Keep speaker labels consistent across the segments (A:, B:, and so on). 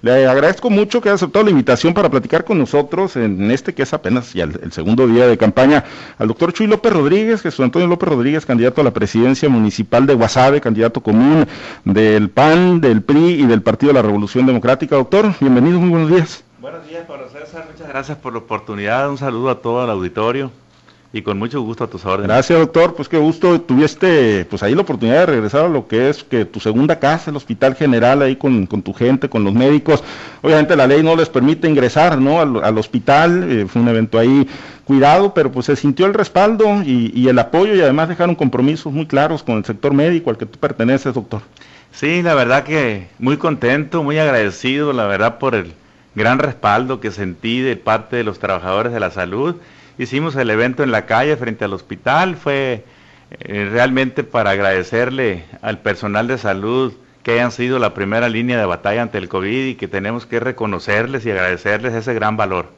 A: Le agradezco mucho que haya aceptado la invitación para platicar con nosotros en este que es apenas ya el, segundo día de campaña al doctor Chuy López Rodríguez, Jesús Antonio López Rodríguez, candidato a la presidencia municipal de Guasave, candidato común del PAN, del PRI y del Partido de la Revolución Democrática. Doctor, bienvenido, muy buenos días.
B: Buenos días, Pablo César, muchas gracias por la oportunidad, un saludo a todo el auditorio. Y con mucho gusto a tus órdenes.
A: Gracias, doctor. Pues qué gusto. Tuviste pues ahí la oportunidad de regresar a lo que es que tu segunda casa, el Hospital General, ahí con, tu gente, con los médicos. Obviamente la ley no les permite ingresar, ¿no? Al, hospital. Eh, fue un evento ahí cuidado, pero pues se sintió el respaldo y, y el apoyo y además dejaron compromisos muy claros con el sector médico al que tú perteneces, doctor.
B: Sí, la verdad que muy contento, muy agradecido, la verdad, por el gran respaldo que sentí de parte de los trabajadores de la salud hicimos el evento en la calle frente al hospital, fue eh, realmente para agradecerle al personal de salud que hayan sido la primera línea de batalla ante el COVID y que tenemos que reconocerles y agradecerles ese gran valor.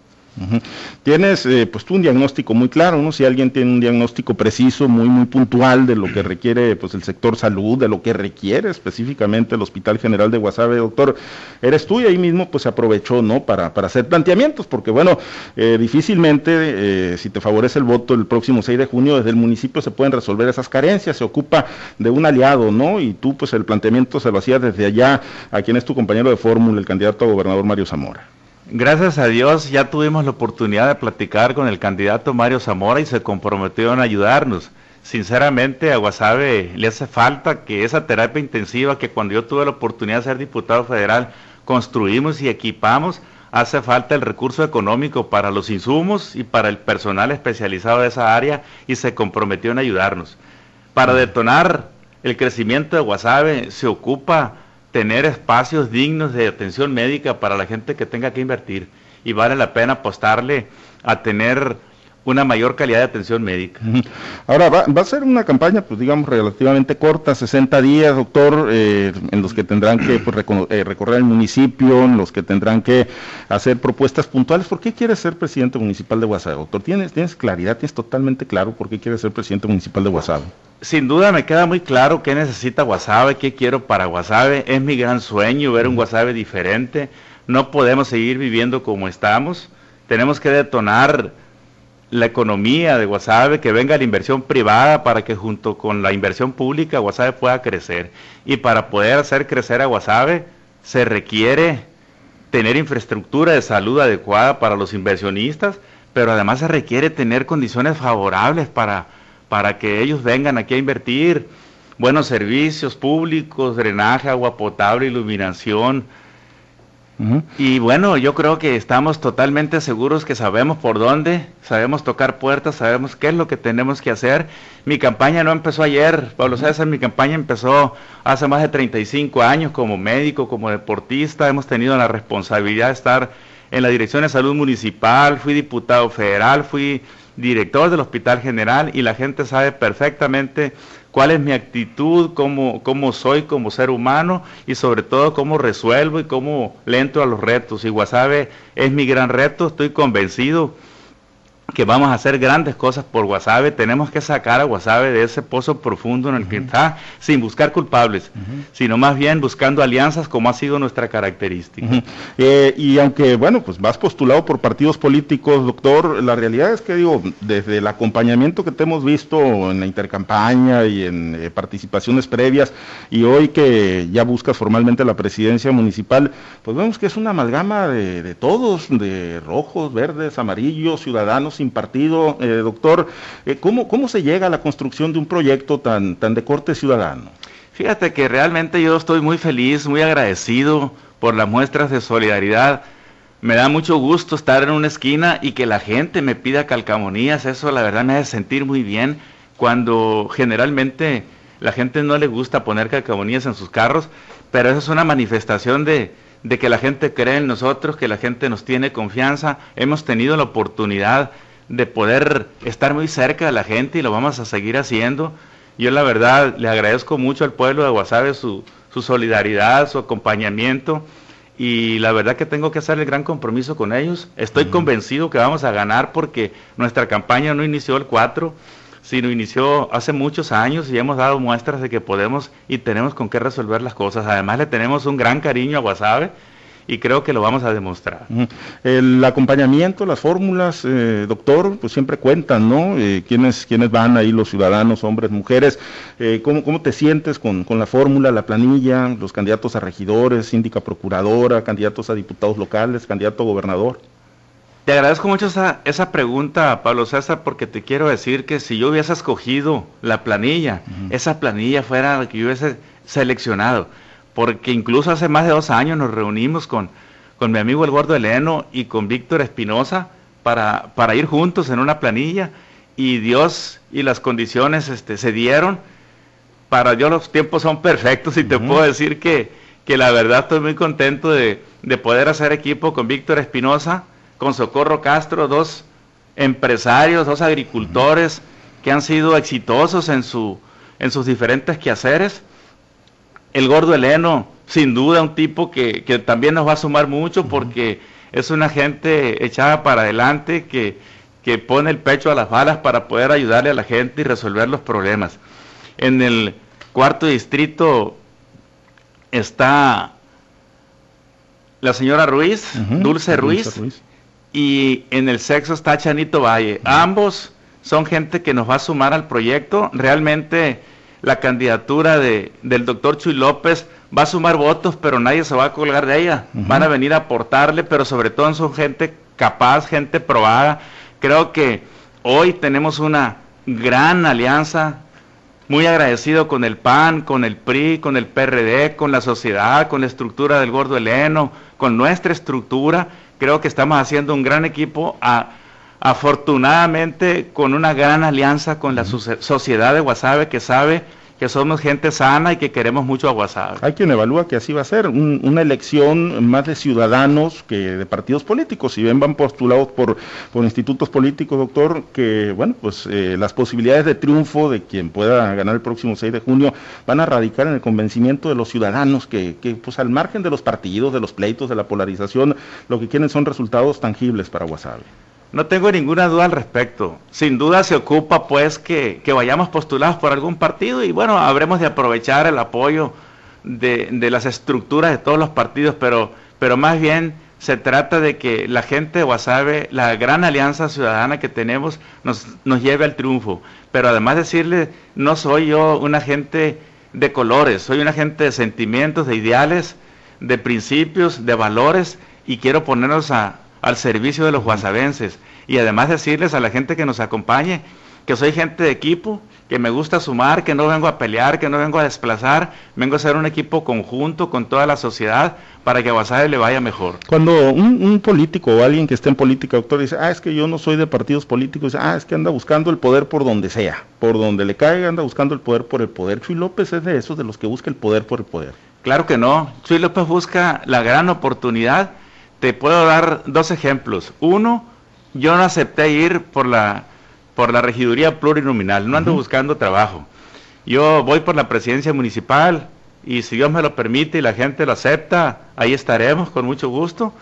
A: Tienes eh, pues un diagnóstico muy claro, ¿no? Si alguien tiene un diagnóstico preciso, muy muy puntual de lo que requiere pues el sector salud, de lo que requiere específicamente el Hospital General de Guasave, doctor, eres tú y ahí mismo pues se aprovechó, ¿no? Para, para hacer planteamientos, porque bueno, eh, difícilmente eh, si te favorece el voto el próximo 6 de junio desde el municipio se pueden resolver esas carencias, se ocupa de un aliado, ¿no? Y tú pues el planteamiento se lo hacías desde allá a quien es tu compañero de fórmula, el candidato a gobernador Mario Zamora.
B: Gracias a Dios ya tuvimos la oportunidad de platicar con el candidato Mario Zamora y se comprometió en ayudarnos. Sinceramente a le hace falta que esa terapia intensiva que cuando yo tuve la oportunidad de ser diputado federal construimos y equipamos, hace falta el recurso económico para los insumos y para el personal especializado de esa área y se comprometió en ayudarnos. Para detonar el crecimiento de Guasave se ocupa tener espacios dignos de atención médica para la gente que tenga que invertir. Y vale la pena apostarle a tener una mayor calidad de atención médica.
A: Ahora, va, a ser una campaña, pues digamos, relativamente corta, 60 días, doctor, eh, en los que tendrán que pues, eh, recorrer el municipio, en los que tendrán que hacer propuestas puntuales. ¿Por qué quieres ser presidente municipal de Guasave, doctor? ¿Tienes, ¿Tienes claridad, tienes totalmente claro por qué quieres ser presidente municipal de Guasave?
B: Sin duda me queda muy claro qué necesita Guasave, qué quiero para Guasave. Es mi gran sueño ver un Guasave diferente. No podemos seguir viviendo como estamos. Tenemos que detonar la economía de Guasave, que venga la inversión privada para que junto con la inversión pública Guasave pueda crecer. Y para poder hacer crecer a Guasave se requiere tener infraestructura de salud adecuada para los inversionistas, pero además se requiere tener condiciones favorables para, para que ellos vengan aquí a invertir, buenos servicios públicos, drenaje, agua potable, iluminación, y bueno, yo creo que estamos totalmente seguros que sabemos por dónde, sabemos tocar puertas, sabemos qué es lo que tenemos que hacer. Mi campaña no empezó ayer, Pablo César, mi campaña empezó hace más de 35 años como médico, como deportista, hemos tenido la responsabilidad de estar en la Dirección de Salud Municipal, fui diputado federal, fui director del Hospital General y la gente sabe perfectamente cuál es mi actitud, cómo, cómo soy como ser humano y sobre todo cómo resuelvo y cómo le entro a los retos. Y Guasave es mi gran reto, estoy convencido que vamos a hacer grandes cosas por Guasave, tenemos que sacar a Guasave de ese pozo profundo en el que está, sin buscar culpables, sino más bien buscando alianzas como ha sido nuestra característica.
A: Eh, y aunque, bueno, pues vas postulado por partidos políticos, doctor, la realidad es que, digo, desde el acompañamiento que te hemos visto en la intercampaña y en eh, participaciones previas, y hoy que ya buscas formalmente la presidencia municipal, pues vemos que es una amalgama de, de todos, de rojos, verdes, amarillos, ciudadanos, sin partido. Eh, doctor, eh, ¿cómo, ¿cómo se llega a la construcción de un proyecto tan, tan de corte ciudadano?
B: Fíjate que realmente yo estoy muy feliz, muy agradecido por las muestras de solidaridad. Me da mucho gusto estar en una esquina y que la gente me pida calcamonías. Eso la verdad me hace sentir muy bien cuando generalmente la gente no le gusta poner calcamonías en sus carros, pero eso es una manifestación de, de que la gente cree en nosotros, que la gente nos tiene confianza. Hemos tenido la oportunidad de poder estar muy cerca de la gente y lo vamos a seguir haciendo. Yo la verdad le agradezco mucho al pueblo de Guasave su, su solidaridad, su acompañamiento y la verdad que tengo que hacer el gran compromiso con ellos. Estoy convencido que vamos a ganar porque nuestra campaña no inició el 4, sino inició hace muchos años y hemos dado muestras de que podemos y tenemos con qué resolver las cosas. Además le tenemos un gran cariño a Guasave y creo que lo vamos a demostrar.
A: El acompañamiento, las fórmulas, eh, doctor, pues siempre cuentan, ¿no? Eh, ¿quiénes, ¿quiénes, van ahí, los ciudadanos, hombres, mujeres? Eh, ¿cómo, ¿cómo, te sientes con, con, la fórmula, la planilla, los candidatos a regidores, síndica procuradora, candidatos a diputados locales, candidato a gobernador?
B: Te agradezco mucho esa, esa, pregunta, Pablo César, porque te quiero decir que si yo hubiese escogido la planilla, esa planilla fuera la que yo hubiese seleccionado, porque incluso hace más de dos años nos reunimos con, con mi amigo el Gordo Eleno y con Víctor Espinosa para, para ir juntos en una planilla y Dios y las condiciones este, se dieron. Para Dios los tiempos son perfectos y te puedo decir que, que, la verdad estoy muy contento de, de poder hacer equipo con Víctor Espinosa con Socorro Castro, dos empresarios, dos agricultores que han sido exitosos en, su, en sus diferentes quehaceres. El gordo Eleno, sin duda, un tipo que, que también nos va a sumar mucho porque es una gente echada para adelante que, que pone el pecho a las balas para poder ayudarle a la gente y resolver los problemas. En el cuarto distrito está la señora Ruiz, Dulce, Ruiz, Dulce Ruiz y en el sexo está Chanito Valle. Ambos son gente que nos va a sumar al proyecto. Realmente la candidatura de, del doctor Chuy López va a sumar votos, pero nadie se va a colgar de ella. Van a venir a aportarle, pero sobre todo son gente capaz, gente probada. Creo que hoy tenemos una gran alianza, muy agradecido con el PAN, con el PRI, con el PRD, con la sociedad, con la estructura del Gordo Heleno, con nuestra estructura creo que estamos haciendo un gran equipo, afortunadamente con una gran alianza con la sociedad de Guasave que sabe que somos gente sana y que queremos mucho a Guasave.
A: Hay quien evalúa que así va a ser, una elección más de ciudadanos que de partidos políticos. Si bien van postulados por, por institutos políticos, doctor, que bueno, pues eh, las posibilidades de triunfo de quien pueda ganar el próximo 6 de junio van a radicar en el convencimiento de los ciudadanos que, que pues al margen de los partidos, de los pleitos, de la polarización, lo que quieren son resultados tangibles para Guasave.
B: No tengo ninguna duda al respecto. Sin duda se ocupa pues que, vayamos postulados por algún partido y bueno, habremos de aprovechar el apoyo de, las estructuras de todos los partidos, pero, pero más bien se trata de que la gente de Guasave, la gran alianza ciudadana que tenemos, nos, nos lleve al triunfo. Pero además decirle, no soy yo una gente de colores, soy una gente de sentimientos, de ideales, de principios, de valores y quiero ponernos a, al servicio de los guasavenses y además decirles a la gente que nos acompañe que soy gente de equipo, que me gusta sumar, que no vengo a pelear, que no vengo a desplazar, vengo a ser un equipo conjunto con toda la sociedad para que a Guasave le vaya mejor.
A: Cuando un, político o alguien que esté en política, doctor, dice, ah, es que yo no soy de partidos políticos, ah, es que anda buscando el poder por donde sea, por donde le caiga, anda buscando el poder por el poder. Chuy López es de esos de los que busca el poder por el poder.
B: Claro que no, Chuy López busca la gran oportunidad te puedo dar dos ejemplos. Uno, yo no acepté ir por la, por la regiduría plurinominal, no ando buscando trabajo. Yo voy por la presidencia municipal y si Dios me lo permite y la gente lo acepta, ahí estaremos con mucho gusto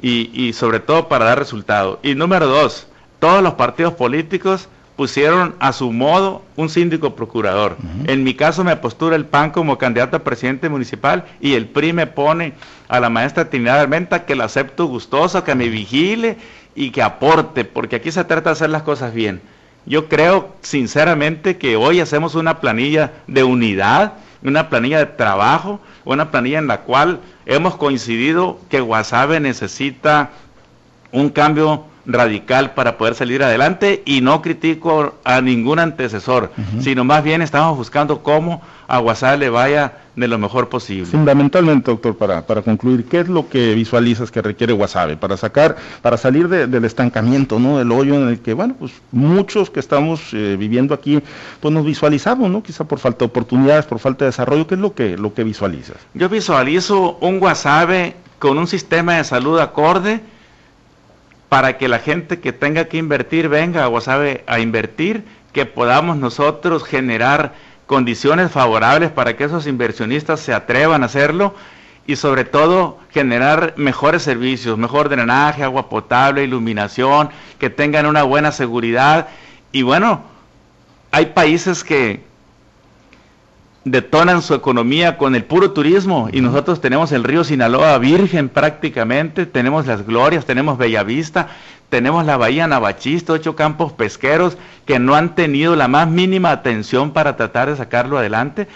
B: y, y sobre todo para dar resultado. Y número dos, todos los partidos políticos pusieron a su modo un síndico procurador. En mi caso me postura el PAN como candidato a presidente municipal y el PRI me pone a la maestra Trinidad Armenta que la acepto gustosa, que me vigile y que aporte, porque aquí se trata de hacer las cosas bien. Yo creo sinceramente que hoy hacemos una planilla de unidad, una planilla de trabajo, una planilla en la cual hemos coincidido que Guasave necesita un cambio radical para poder salir adelante y no critico a ningún antecesor, sino más bien estamos buscando cómo a Guasave le vaya de lo mejor posible.
A: Fundamentalmente, doctor, para, para concluir, ¿qué es lo que visualizas que requiere Guasave para sacar, para salir del estancamiento, ¿no? Del hoyo en el que, bueno, pues muchos que estamos eh, viviendo aquí, pues nos visualizamos, ¿no? Quizá por falta de oportunidades, por falta de desarrollo, ¿qué es lo que, lo que visualizas?
B: Yo visualizo un Guasave con un sistema de salud acorde, para que la gente que tenga que invertir venga o sabe a invertir, que podamos nosotros generar condiciones favorables para que esos inversionistas se atrevan a hacerlo y sobre todo generar mejores servicios, mejor drenaje, agua potable, iluminación, que tengan una buena seguridad. Y bueno, hay países que detonan su economía con el puro turismo y nosotros tenemos el río Sinaloa virgen prácticamente, tenemos las glorias, tenemos Bellavista, tenemos la bahía Navachista, ocho campos pesqueros que no han tenido la más mínima atención para tratar de sacarlo adelante.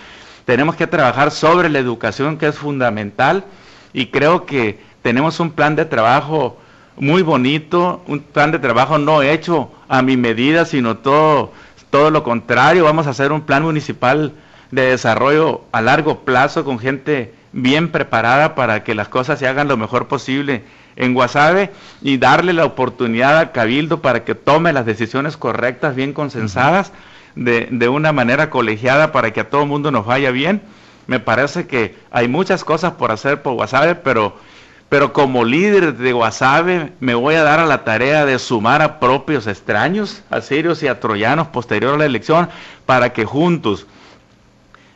B: Tenemos que trabajar sobre la educación que es fundamental y creo que tenemos un plan de trabajo muy bonito, un plan de trabajo no hecho a mi medida, sino todo, todo lo contrario. Vamos a hacer un plan municipal de desarrollo a largo plazo con gente bien preparada para que las cosas se hagan lo mejor posible en Guasave y darle la oportunidad al Cabildo para que tome las decisiones correctas, bien consensadas, de, de una manera colegiada para que a todo el mundo nos vaya bien. Me parece que hay muchas cosas por hacer por Guasave, pero pero como líder de Guasave me voy a dar a la tarea de sumar a propios extraños, a sirios y a troyanos posterior a la elección, para que juntos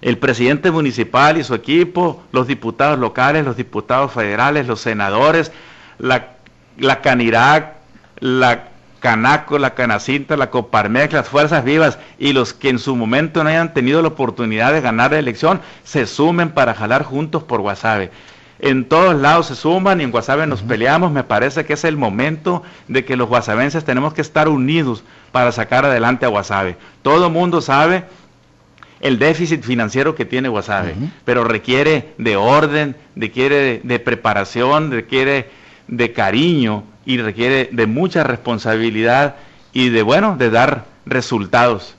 B: el presidente municipal y su equipo, los diputados locales, los diputados federales, los senadores, la, la Canirac, la Canaco, la Canacinta, la Coparmex, las Fuerzas Vivas y los que en su momento no hayan tenido la oportunidad de ganar la elección, se sumen para jalar juntos por Guasave en todos lados se suman y en Guasave nos peleamos. Me parece que es el momento de que los guasavenses tenemos que estar unidos para sacar adelante a Guasave. Todo mundo sabe el déficit financiero que tiene Guasave, pero requiere de orden, requiere de, preparación, requiere de cariño y requiere de mucha responsabilidad y de, bueno, de dar resultados.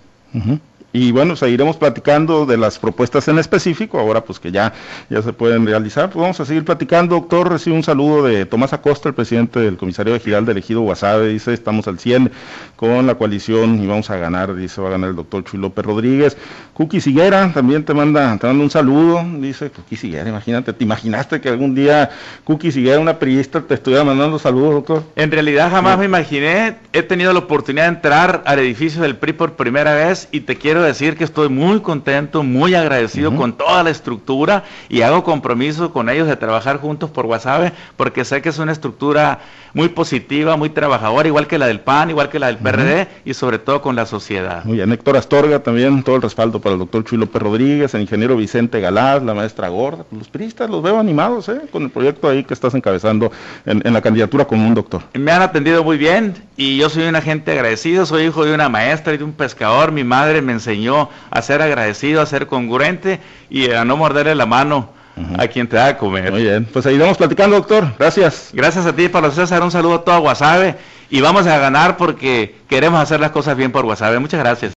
A: Y bueno, seguiremos platicando de las propuestas en específico, ahora pues que ya, ya se pueden realizar. Pues vamos a seguir platicando, doctor. Recibe un saludo de Tomás Acosta, el presidente del comisario de Giral del Ejido Guasave. Dice, estamos al 100 con la coalición y vamos a ganar, dice, va a ganar el doctor Chuy López Rodríguez. Cookie Siguera también te manda, te manda un saludo. Dice, Cookie Siguera, imagínate, ¿te imaginaste que algún día Cookie Siguera, una periodista, te estuviera mandando saludos, doctor?
B: En realidad jamás me imaginé. He tenido la oportunidad de entrar al edificio del PRI por primera vez y te quiero decir que estoy muy contento, muy agradecido con toda la estructura y hago compromiso con ellos de trabajar juntos por WhatsApp porque sé que es una estructura muy positiva, muy trabajadora, igual que la del PAN, igual que la del PRD y sobre todo con la sociedad.
A: Muy bien, Héctor Astorga también, todo el respaldo para el doctor Chuy López Rodríguez, el ingeniero Vicente Galás, la maestra Gorda, pues los priistas los veo animados ¿eh? con el proyecto ahí que estás encabezando en, en la candidatura con un doctor.
B: Me han atendido muy bien y yo soy una gente agradecido, soy hijo de una maestra y de un pescador, mi madre me enseñó a ser agradecido, a ser congruente y a no morderle la mano a quien te da a comer.
A: Muy bien, pues ahí vamos platicando, doctor. Gracias.
B: Gracias a ti, Pablo César. Un saludo a todo Guasave y vamos a ganar porque queremos hacer las cosas bien por Guasave. Muchas gracias.